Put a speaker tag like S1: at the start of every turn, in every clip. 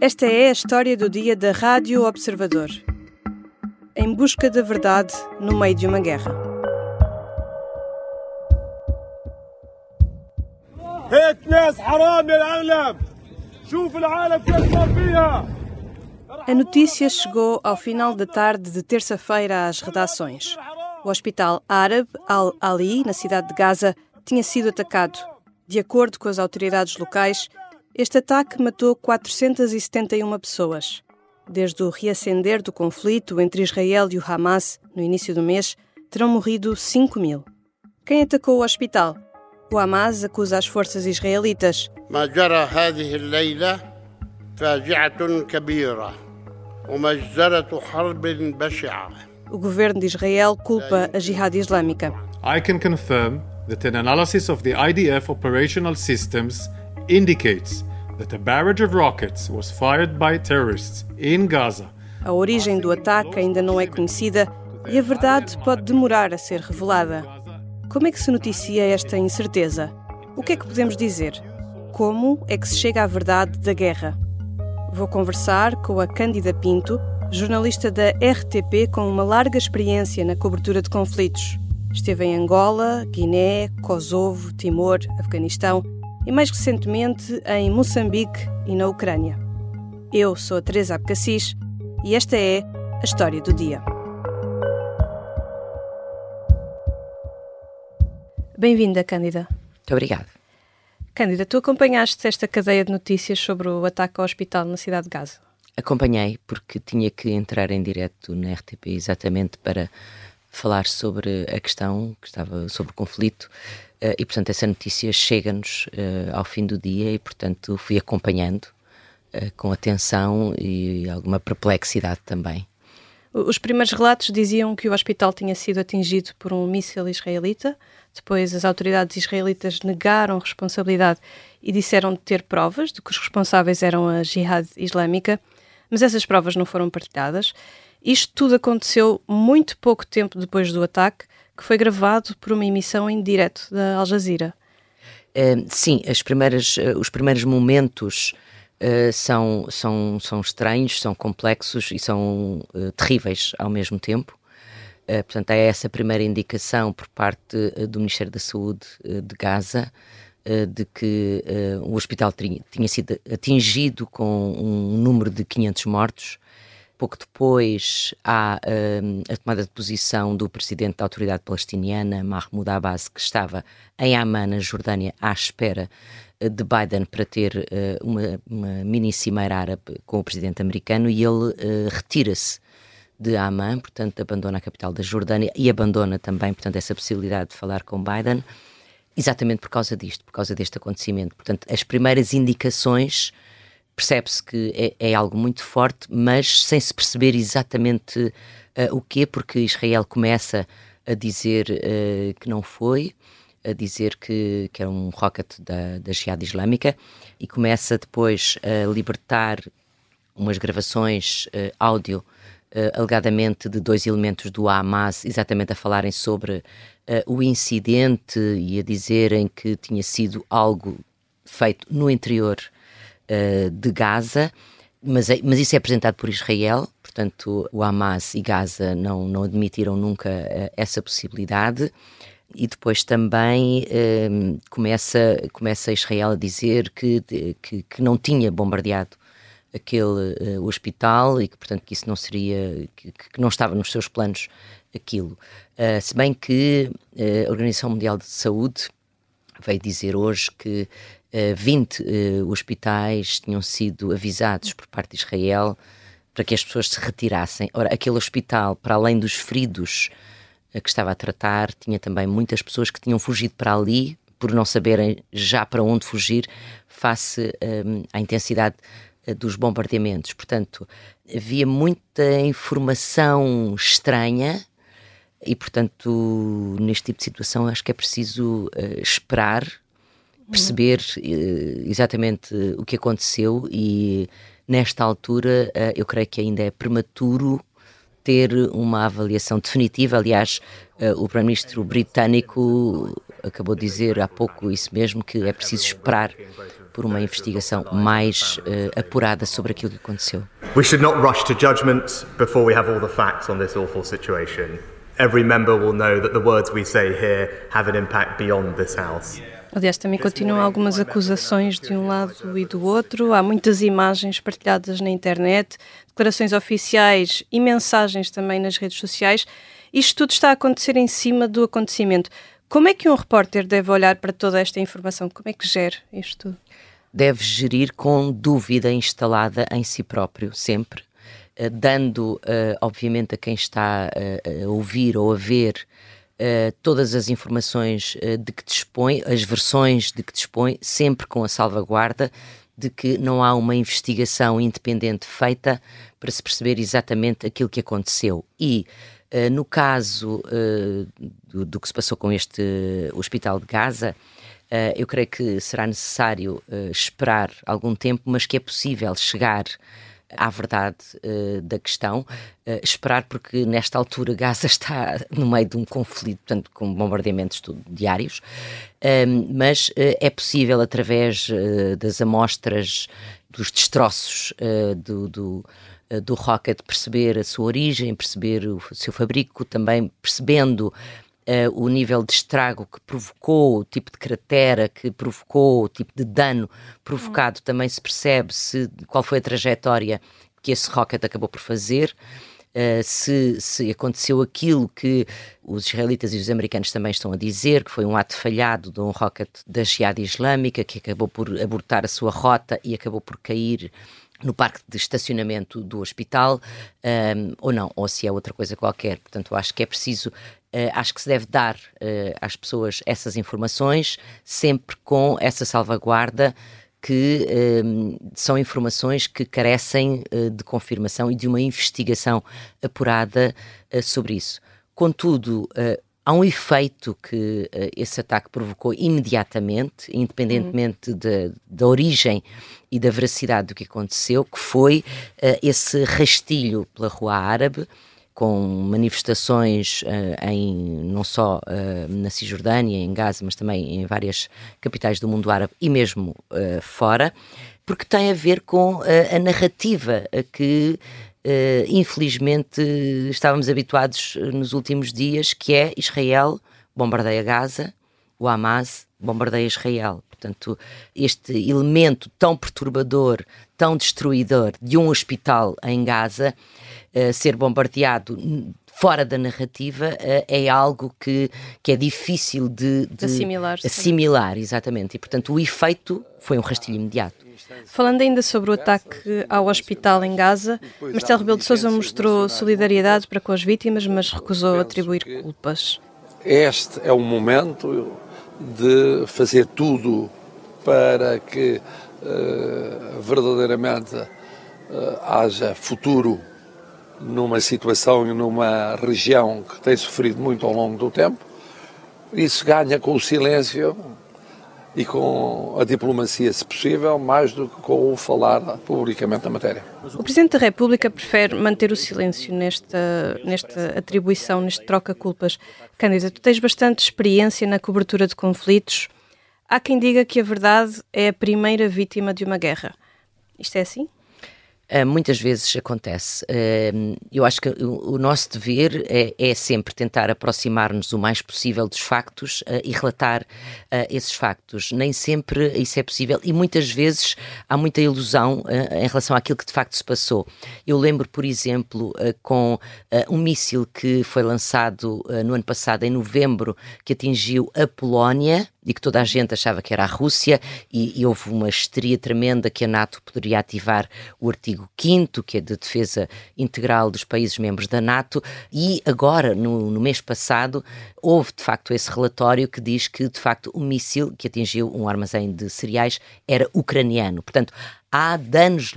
S1: Esta é a história do dia da Rádio Observador. Em busca da verdade no meio de uma guerra. A notícia chegou ao final da tarde de terça-feira às redações. O hospital árabe Al-Ali, na cidade de Gaza, tinha sido atacado. De acordo com as autoridades locais, este ataque matou 471 pessoas. Desde o reacender do conflito entre Israel e o Hamas no início do mês, terão morrido 5 mil. Quem atacou o hospital? O Hamas acusa as forças israelitas. O governo de Israel culpa a Jihad Islâmica.
S2: I can confirm that an analysis of the IDF operational systems indicates that a barrage of rockets was fired by terrorists in Gaza.
S1: A origem do ataque ainda não é conhecida e a verdade pode demorar a ser revelada. Como é que se noticia esta incerteza? O que é que podemos dizer? Como é que se chega à verdade da guerra? Vou conversar com a Cândida Pinto, jornalista da RTP com uma larga experiência na cobertura de conflitos. Esteve em Angola, Guiné, Kosovo, Timor, Afeganistão e mais recentemente em Moçambique e na Ucrânia. Eu sou a Teresa Abcacis e esta é a história do dia. Bem-vinda, Cândida.
S3: Muito obrigada.
S1: Cândida, tu acompanhaste esta cadeia de notícias sobre o ataque ao hospital na cidade de Gaza?
S3: Acompanhei, porque tinha que entrar em direto na RTP exatamente para falar sobre a questão que estava sobre o conflito uh, e, portanto, essa notícia chega-nos uh, ao fim do dia e, portanto, fui acompanhando uh, com atenção e alguma perplexidade também.
S1: Os primeiros relatos diziam que o hospital tinha sido atingido por um míssil israelita. Depois, as autoridades israelitas negaram responsabilidade e disseram ter provas de que os responsáveis eram a Jihad Islâmica, mas essas provas não foram partilhadas. Isto tudo aconteceu muito pouco tempo depois do ataque, que foi gravado por uma emissão em direto da Al Jazeera.
S3: Uh, sim, as primeiras, uh, os primeiros momentos uh, são, são, são estranhos, são complexos e são terríveis ao mesmo tempo. portanto, é essa primeira indicação por parte do Ministério da Saúde de Gaza de que o hospital tinha, tinha sido atingido com um número de 500 mortos Pouco depois há uh, a tomada de posição do presidente da autoridade palestiniana, Mahmoud Abbas, que estava em Amman, na Jordânia, à espera uh, de Biden para ter uh, uma, uma mini cimeira árabe com o presidente americano e ele uh, retira-se de Amman, portanto abandona a capital da Jordânia e abandona também, portanto, essa possibilidade de falar com Biden, exatamente por causa disto, por causa deste acontecimento. Portanto, as primeiras indicações percebe-se que é, é, algo muito forte, mas sem se perceber exatamente uh, o quê, porque Israel começa a dizer uh, que não foi, a dizer que, que é um rocket da, da Jihad Islâmica, e começa depois a libertar umas gravações uh, áudio, alegadamente de dois elementos do Hamas, exatamente a falarem sobre o incidente e a dizerem que tinha sido algo feito no interior uh, de Gaza, mas, é, mas isso é apresentado por Israel, portanto, o Hamas e Gaza não, não admitiram nunca uh, essa possibilidade. E depois também uh, começa, começa Israel a dizer que, que, que não tinha bombardeado aquele uh, hospital e que, portanto, que isso não seria, que, que não estava nos seus planos aquilo. Uh, se bem que uh, a Organização Mundial de Saúde veio dizer hoje que 20 uh, eh, hospitais tinham sido avisados por parte de Israel para que as pessoas se retirassem. Ora, aquele hospital, para além dos feridos uh, que estava a tratar, tinha também muitas pessoas que tinham fugido para ali por não saberem já para onde fugir face um, eh, à intensidade dos bombardeamentos. Portanto, havia muita informação estranha e, portanto, neste tipo de situação, acho que é preciso uh, esperar perceber uh, exatamente o que aconteceu e nesta altura uh, eu creio que ainda é prematuro ter uma avaliação definitiva. Aliás, o Primeiro-Ministro britânico acabou de dizer há pouco isso mesmo, que é preciso esperar por uma investigação mais apurada sobre aquilo que aconteceu.
S4: We should not rush to judgment before we have all the facts on this awful situation. Every member will know that the words we say here have an impact beyond this house.
S1: Aliás, também continuam algumas acusações de um lado e do outro. Há muitas imagens partilhadas na internet, declarações oficiais e mensagens também nas redes sociais. Isto tudo está a acontecer em cima do acontecimento. Como é que um repórter deve olhar para toda esta informação? Como é que gera isto tudo?
S3: Deve gerir com dúvida instalada em si próprio, sempre, dando, uh, obviamente, a quem está uh, a ouvir ou a ver todas as informações de que dispõe, as versões de que dispõe, sempre com a salvaguarda de que não há uma investigação independente feita para se perceber exatamente aquilo que aconteceu. E no caso do, do, que se passou com este hospital de Gaza, eu creio que será necessário esperar algum tempo, mas que é possível chegar à verdade uh, da questão, uh, esperar porque nesta altura Gaza está no meio de um conflito, portanto, com bombardeamentos diários, uh, mas eh, é possível através das amostras dos destroços do, do do rocket perceber a sua origem, perceber o seu fabrico, também percebendo uh, o nível de estrago que provocou, o tipo de cratera que provocou, o tipo de dano provocado, uhum. também se percebe se, qual foi a trajetória que esse rocket acabou por fazer. Uh, se, se, aconteceu aquilo que os israelitas e os americanos também estão a dizer, que foi um ato falhado de um rocket da Jihad Islâmica que acabou por abortar a sua rota e acabou por cair no parque de estacionamento do hospital, um, ehm, ou não, ou se é outra coisa qualquer. Portanto, acho que é preciso Uh, acho que se deve dar uh, às pessoas essas informações, sempre com essa salvaguarda que uh, são informações que carecem de confirmação e de uma investigação apurada sobre isso. Contudo, há um efeito que esse ataque provocou imediatamente, independentemente uhum. da origem e da veracidade do que aconteceu, que foi esse rastilho pela Rua Árabe com manifestações uh, em não só uh, na Cisjordânia, em Gaza, mas também em várias capitais do mundo árabe e mesmo uh, fora, porque tem a ver com a narrativa que infelizmente estávamos habituados nos últimos dias, que é Israel bombardeia Gaza, o Hamas bombardeia Israel. Portanto, este elemento tão perturbador, tão destruidor de um hospital em Gaza uh, ser bombardeado fora da narrativa uh, é algo que, que é difícil de, de
S1: assimilar.
S3: Assimilar, exatamente. E, portanto, o efeito foi um rastilho imediato.
S1: Falando ainda sobre o ataque ao hospital em Gaza, Marcelo Rebelo de Sousa mostrou solidariedade para com as vítimas, mas recusou atribuir culpas.
S5: Este é o momento de fazer tudo para que uh, verdadeiramente uh, haja futuro numa situação e numa região que tem sofrido muito ao longo do tempo. Isso ganha com o silêncio e com a diplomacia, se possível, mais do que com o falar publicamente da matéria.
S1: O Presidente da República prefere manter o silêncio nesta, nesta atribuição, neste troca-culpas. Cândida, tu tens bastante experiência na cobertura de conflitos. Há quem diga que a verdade é a primeira vítima de uma guerra. Isto é assim?
S3: Uh, muitas vezes acontece. Uh, eu acho que o, nosso dever é, é, sempre tentar aproximar-nos o mais possível dos factos uh, e relatar esses factos. Nem sempre isso é possível e muitas vezes há muita ilusão em relação àquilo que de facto se passou. Eu lembro, por exemplo, com um míssil que foi lançado no ano passado, em novembro, que atingiu a Polónia e que toda a gente achava que era a Rússia, e, e, houve uma histeria tremenda que a NATO poderia ativar o artigo 5, que é de defesa integral dos países membros da NATO, e agora, no, no mês passado, houve de facto esse relatório que diz que de facto o míssil que atingiu um armazém de cereais era ucraniano. Portanto, há danos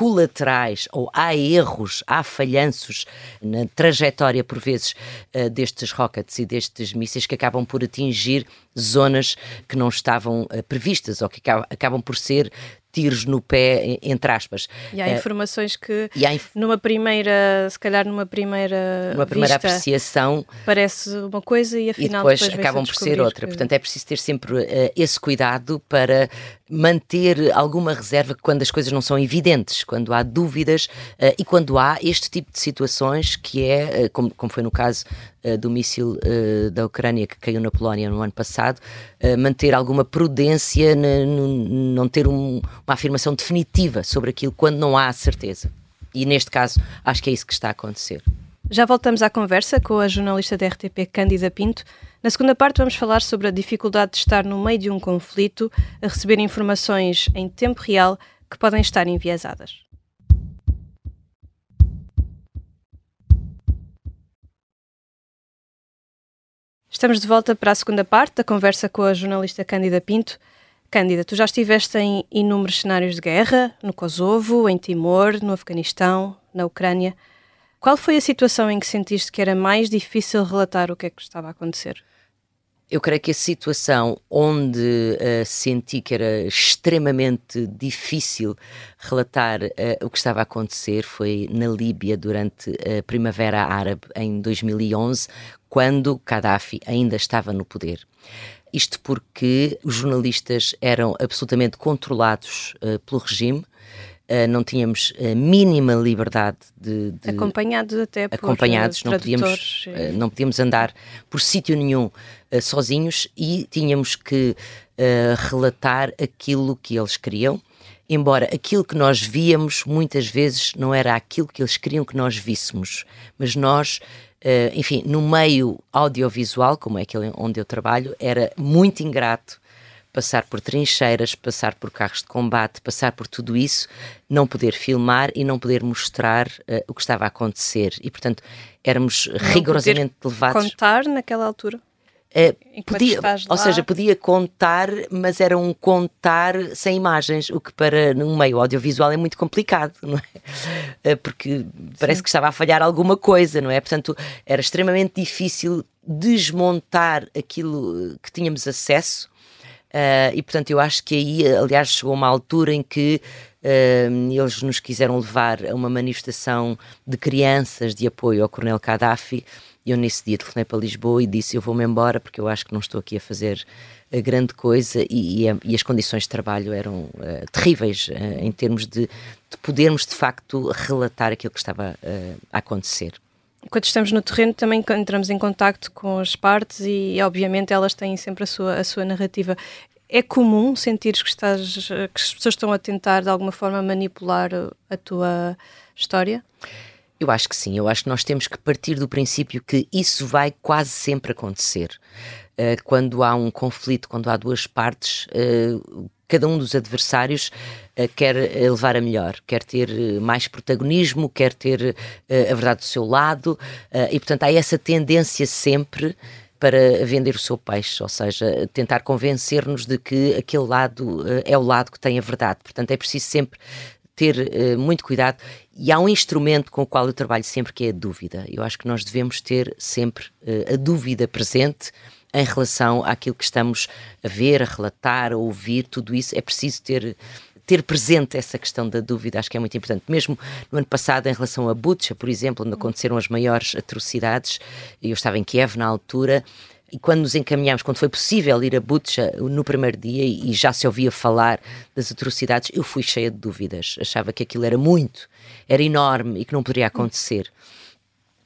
S3: colaterais ou há erros, há falhanços na trajetória, por vezes, uh, destes rockets e destes mísseis que acabam por atingir zonas que não estavam uh, previstas ou que acabam por ser tiros no pé, entre aspas.
S1: E há uh, informações que inf... numa primeira, se calhar numa primeira,
S3: numa primeira
S1: vista,
S3: apreciação
S1: parece uma coisa e afinal
S3: e depois,
S1: depois
S3: acabam por ser outra.
S1: Que...
S3: Portanto, é preciso ter sempre uh, esse cuidado para manter alguma reserva quando as coisas não são evidentes, quando há dúvidas uh, e quando há este tipo de situações que é, uh, como, como, foi no caso uh, do míssil da Ucrânia que caiu na Polónia no ano passado, manter alguma prudência, não ter um, uma afirmação definitiva sobre aquilo quando não há certeza. E neste caso, acho que é isso que está a acontecer.
S1: Já voltamos à conversa com a jornalista da RTP Cândida Pinto. Na segunda parte, vamos falar sobre a dificuldade de estar no meio de um conflito, a receber informações em tempo real que podem estar enviesadas. Estamos de volta para a segunda parte da conversa com a jornalista Cândida Pinto. Cândida, tu já estiveste em inúmeros cenários de guerra, no Kosovo, em Timor, no Afeganistão, na Ucrânia. Qual foi a situação em que sentiste que era mais difícil relatar o que é que estava a acontecer?
S3: Eu creio que a situação onde uh, senti que era extremamente difícil relatar uh, o que estava a acontecer foi na Líbia durante a Primavera Árabe em 2011, quando Gaddafi ainda estava no poder. Isto porque os jornalistas eram absolutamente controlados uh, pelo regime, Uh, não tínhamos a mínima liberdade de, de
S1: acompanhados até por
S3: acompanhados não podíamos uh, não podíamos andar por sítio nenhum uh, sozinhos e tínhamos que relatar aquilo que eles queriam. Embora aquilo que nós víamos muitas vezes não era aquilo que eles queriam que nós víssemos. Mas nós enfim no meio audiovisual como é aquele onde eu trabalho era muito ingrato passar por trincheiras, passar por carros de combate, passar por tudo isso, não poder filmar e não poder mostrar uh, o que estava a acontecer. E, portanto, éramos não rigorosamente levados.
S1: contar naquela altura?
S3: Uh, podia, ou seja, podia contar, mas era um contar sem imagens, o que para um meio audiovisual é muito complicado, não é? Uh, porque parece Sim. que estava a falhar alguma coisa, não é? Portanto, era extremamente difícil desmontar aquilo que tínhamos acesso Uh, e portanto, eu acho que aí, aliás, chegou uma altura em que uh, eles nos quiseram levar a uma manifestação de crianças de apoio ao Coronel Gaddafi. E eu, nesse dia, telefonei para Lisboa e disse: Eu vou-me embora porque eu acho que não estou aqui a fazer a grande coisa. E, e, e as condições de trabalho eram uh, terríveis em termos de, de, podermos, de facto, relatar aquilo que estava a acontecer
S1: quando estamos no terreno também entramos em contacto com as partes e, obviamente elas têm sempre a sua, a sua narrativa. É comum sentires que, estás, que as pessoas estão a tentar de alguma forma manipular a tua história?
S3: Eu acho que sim, eu acho que nós temos que partir do princípio que isso vai quase sempre acontecer. Uh, quando há um conflito, quando há duas partes, uh, cada um dos adversários uh, quer eh, levar a melhor, quer ter uh, mais protagonismo, quer ter a verdade do seu lado, e portanto há essa tendência sempre para vender o seu peixe, ou seja, tentar convencer-nos de que aquele lado é o lado que tem a verdade. Portanto, é preciso sempre ter muito cuidado e há um instrumento com o qual eu trabalho sempre que é a dúvida. Eu acho que nós devemos ter sempre a dúvida presente em relação àquilo que estamos a ver, a relatar, a ouvir, tudo isso é preciso ter ter presente essa questão da dúvida, acho que é muito importante. Mesmo no ano passado, em relação a Butcha, por exemplo, onde aconteceram as maiores atrocidades, eu estava em Kiev na altura, e quando nos encaminhámos, quando foi possível ir a Butcha no primeiro dia e já se ouvia falar das atrocidades, eu fui cheia de dúvidas. Achava que aquilo era muito, era enorme e que não poderia acontecer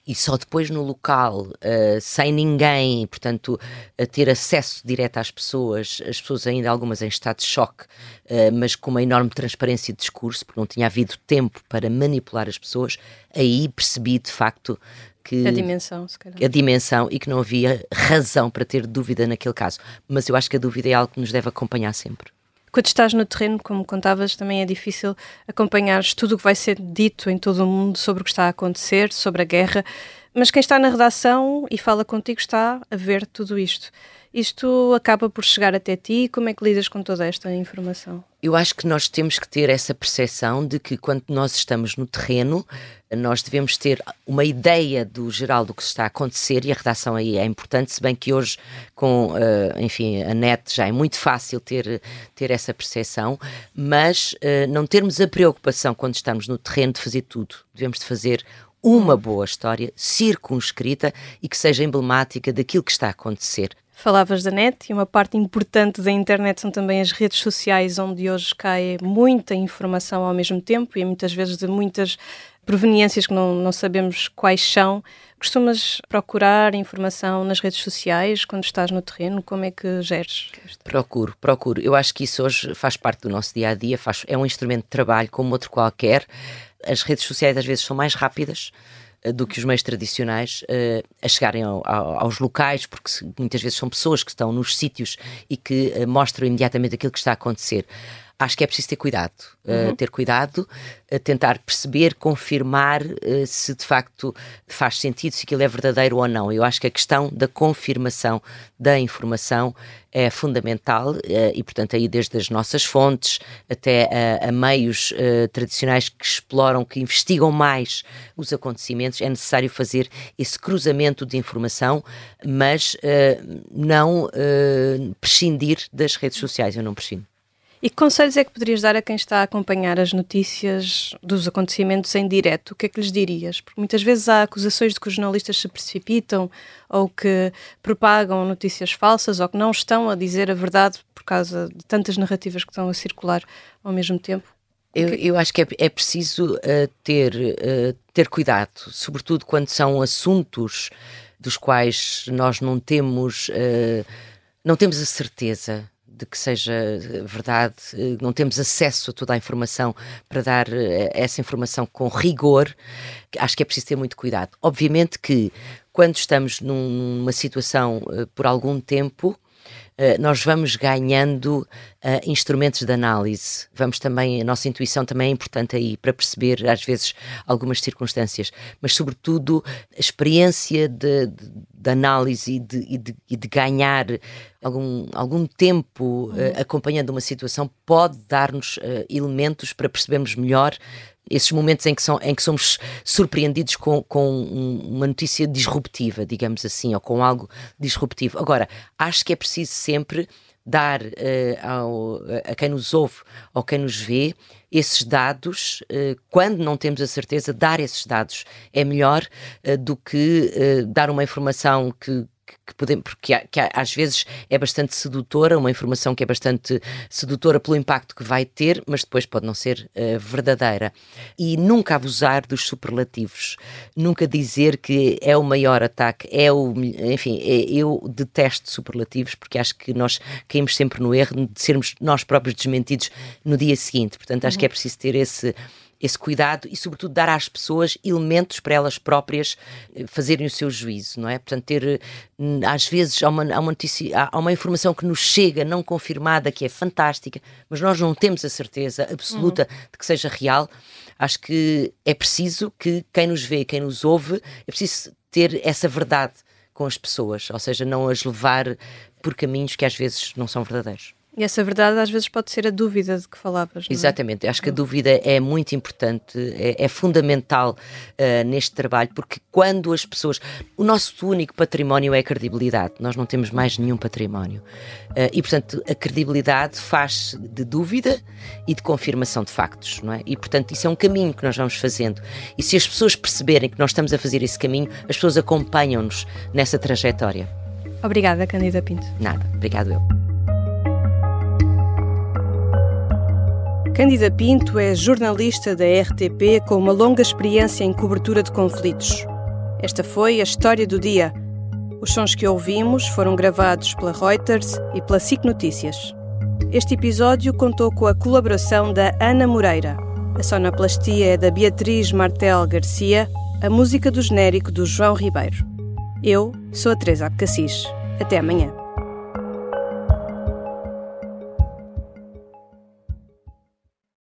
S3: e só depois no local, uh, sem ninguém, portanto, a ter acesso direto às pessoas, as pessoas ainda algumas em estado de choque, uh, mas com uma enorme transparência de discurso, porque não tinha havido tempo para manipular as pessoas, aí percebi de facto que
S1: a dimensão, se calhar.
S3: a dimensão e que não havia razão para ter dúvida naquele caso. Mas eu acho que a dúvida é algo que nos deve acompanhar sempre.
S1: Quando estás no terreno, como contavas, também é difícil acompanhar tudo o que vai ser dito em todo o mundo sobre o que está a acontecer, sobre a guerra, mas quem está na redação e fala contigo está a ver tudo isto. Isto acaba por chegar até ti. Como é que lidas com toda esta informação?
S3: Eu acho que nós temos que ter essa percepção de que quando nós estamos no terreno, nós devemos ter uma ideia do geral do que está a acontecer e a redação aí é importante, se bem que hoje com, uh, enfim, a net já é muito fácil ter, ter essa percepção, mas uh, não termos a preocupação quando estamos no terreno de fazer tudo. Devemos de fazer uma boa história, circunscrita e que seja emblemática daquilo que está a acontecer.
S1: Falavas da net e uma parte importante da internet são também as redes sociais, onde hoje cai muita informação ao mesmo tempo e muitas vezes de muitas proveniências que não, não sabemos quais são. Costumas procurar informação nas redes sociais quando estás no terreno? Como é que geres?
S3: Procuro, procuro. Eu acho que isso hoje faz parte do nosso dia a dia, faz, é um instrumento de trabalho como outro qualquer. As redes sociais às vezes são mais rápidas do que os meios tradicionais uh, a chegarem ao, ao, aos locais, porque muitas vezes são pessoas que estão nos sítios e que uh, mostram imediatamente aquilo que está a acontecer acho que é preciso ter cuidado. Uhum. Uh, ter cuidado, uh, tentar perceber, confirmar uh, se de facto faz sentido, se aquilo é verdadeiro ou não. Eu acho que a questão da confirmação da informação é fundamental e, portanto, aí desde as nossas fontes até a, a meios tradicionais que exploram, que investigam mais os acontecimentos, é necessário fazer esse cruzamento de informação, mas não prescindir das redes sociais. Eu não prescindo.
S1: E que conselhos é que poderias dar a quem está a acompanhar as notícias dos acontecimentos em direto? O que é que lhes dirias? Porque muitas vezes há acusações de que os jornalistas se precipitam ou que propagam notícias falsas ou que não estão a dizer a verdade por causa de tantas narrativas que estão a circular ao mesmo tempo.
S3: Eu, eu acho que é, é preciso uh, ter, uh, ter cuidado, sobretudo quando são assuntos dos quais nós não temos, uh, não temos a certeza de que seja verdade, não temos acesso a toda a informação para dar eh, essa informação com rigor, acho que é preciso ter muito cuidado. Obviamente que quando estamos numa situação eh, por algum tempo, eh, nós vamos ganhando uh, instrumentos de análise. Vamos também, a nossa intuição também é importante aí para perceber, às vezes, algumas circunstâncias, mas, sobretudo, a experiência de, de, de análise e de, e, de, e de, ganhar algum, algum tempo uh, acompanhando uma situação pode dar-nos uh, elementos para percebermos melhor esses momentos em que, são, em que somos surpreendidos com, com uma notícia disruptiva, digamos assim, ou com algo disruptivo. Agora, acho que é preciso sempre dar uh, ao, a quem nos ouve ou quem nos vê esses dados, uh, quando não temos a certeza, dar esses dados é melhor uh, do que dar uma informação que, que podemos, porque há, que há, às vezes é bastante sedutora, uma informação que é bastante sedutora pelo impacto que vai ter, mas depois pode não ser uh, verdadeira. E nunca abusar dos superlativos, nunca dizer que é o maior ataque, é o. Enfim, é, eu detesto superlativos porque acho que nós caímos sempre no erro de sermos nós próprios desmentidos no dia seguinte. Portanto, acho uhum. que é preciso ter esse esse cuidado e, sobretudo, dar às pessoas elementos para elas próprias eh, fazerem o seu juízo, não é? Portanto, ter, eh, às vezes, há uma, há uma, notícia, há uma informação que nos chega não confirmada, que é fantástica, mas nós não temos a certeza absoluta uhum. de que seja real. Acho que é preciso que quem nos vê, quem nos ouve, é preciso ter essa verdade com as pessoas, ou seja, não as levar por caminhos que às vezes não são verdadeiros.
S1: E essa verdade às vezes pode ser a dúvida de que falavas.
S3: É? Exatamente, acho que a dúvida é muito importante, é, é fundamental uh, neste trabalho, porque quando as pessoas. O nosso único património é a credibilidade, nós não temos mais nenhum património. Uh, e, portanto, a credibilidade faz de dúvida e de confirmação de factos, não é? E, portanto, isso é um caminho que nós vamos fazendo. E se as pessoas perceberem que nós estamos a fazer esse caminho, as pessoas acompanham-nos nessa trajetória.
S1: Obrigada, Candida Pinto.
S3: Nada, obrigado eu.
S1: Cândida Pinto é jornalista da RTP com uma longa experiência em cobertura de conflitos. Esta foi a história do dia. Os sons que ouvimos foram gravados pela Reuters e pela SIC Notícias. Este episódio contou com a colaboração da Ana Moreira. A sonoplastia é da Beatriz Martel Garcia, a música do genérico do João Ribeiro. Eu sou a Teresa Abcacis. Até amanhã.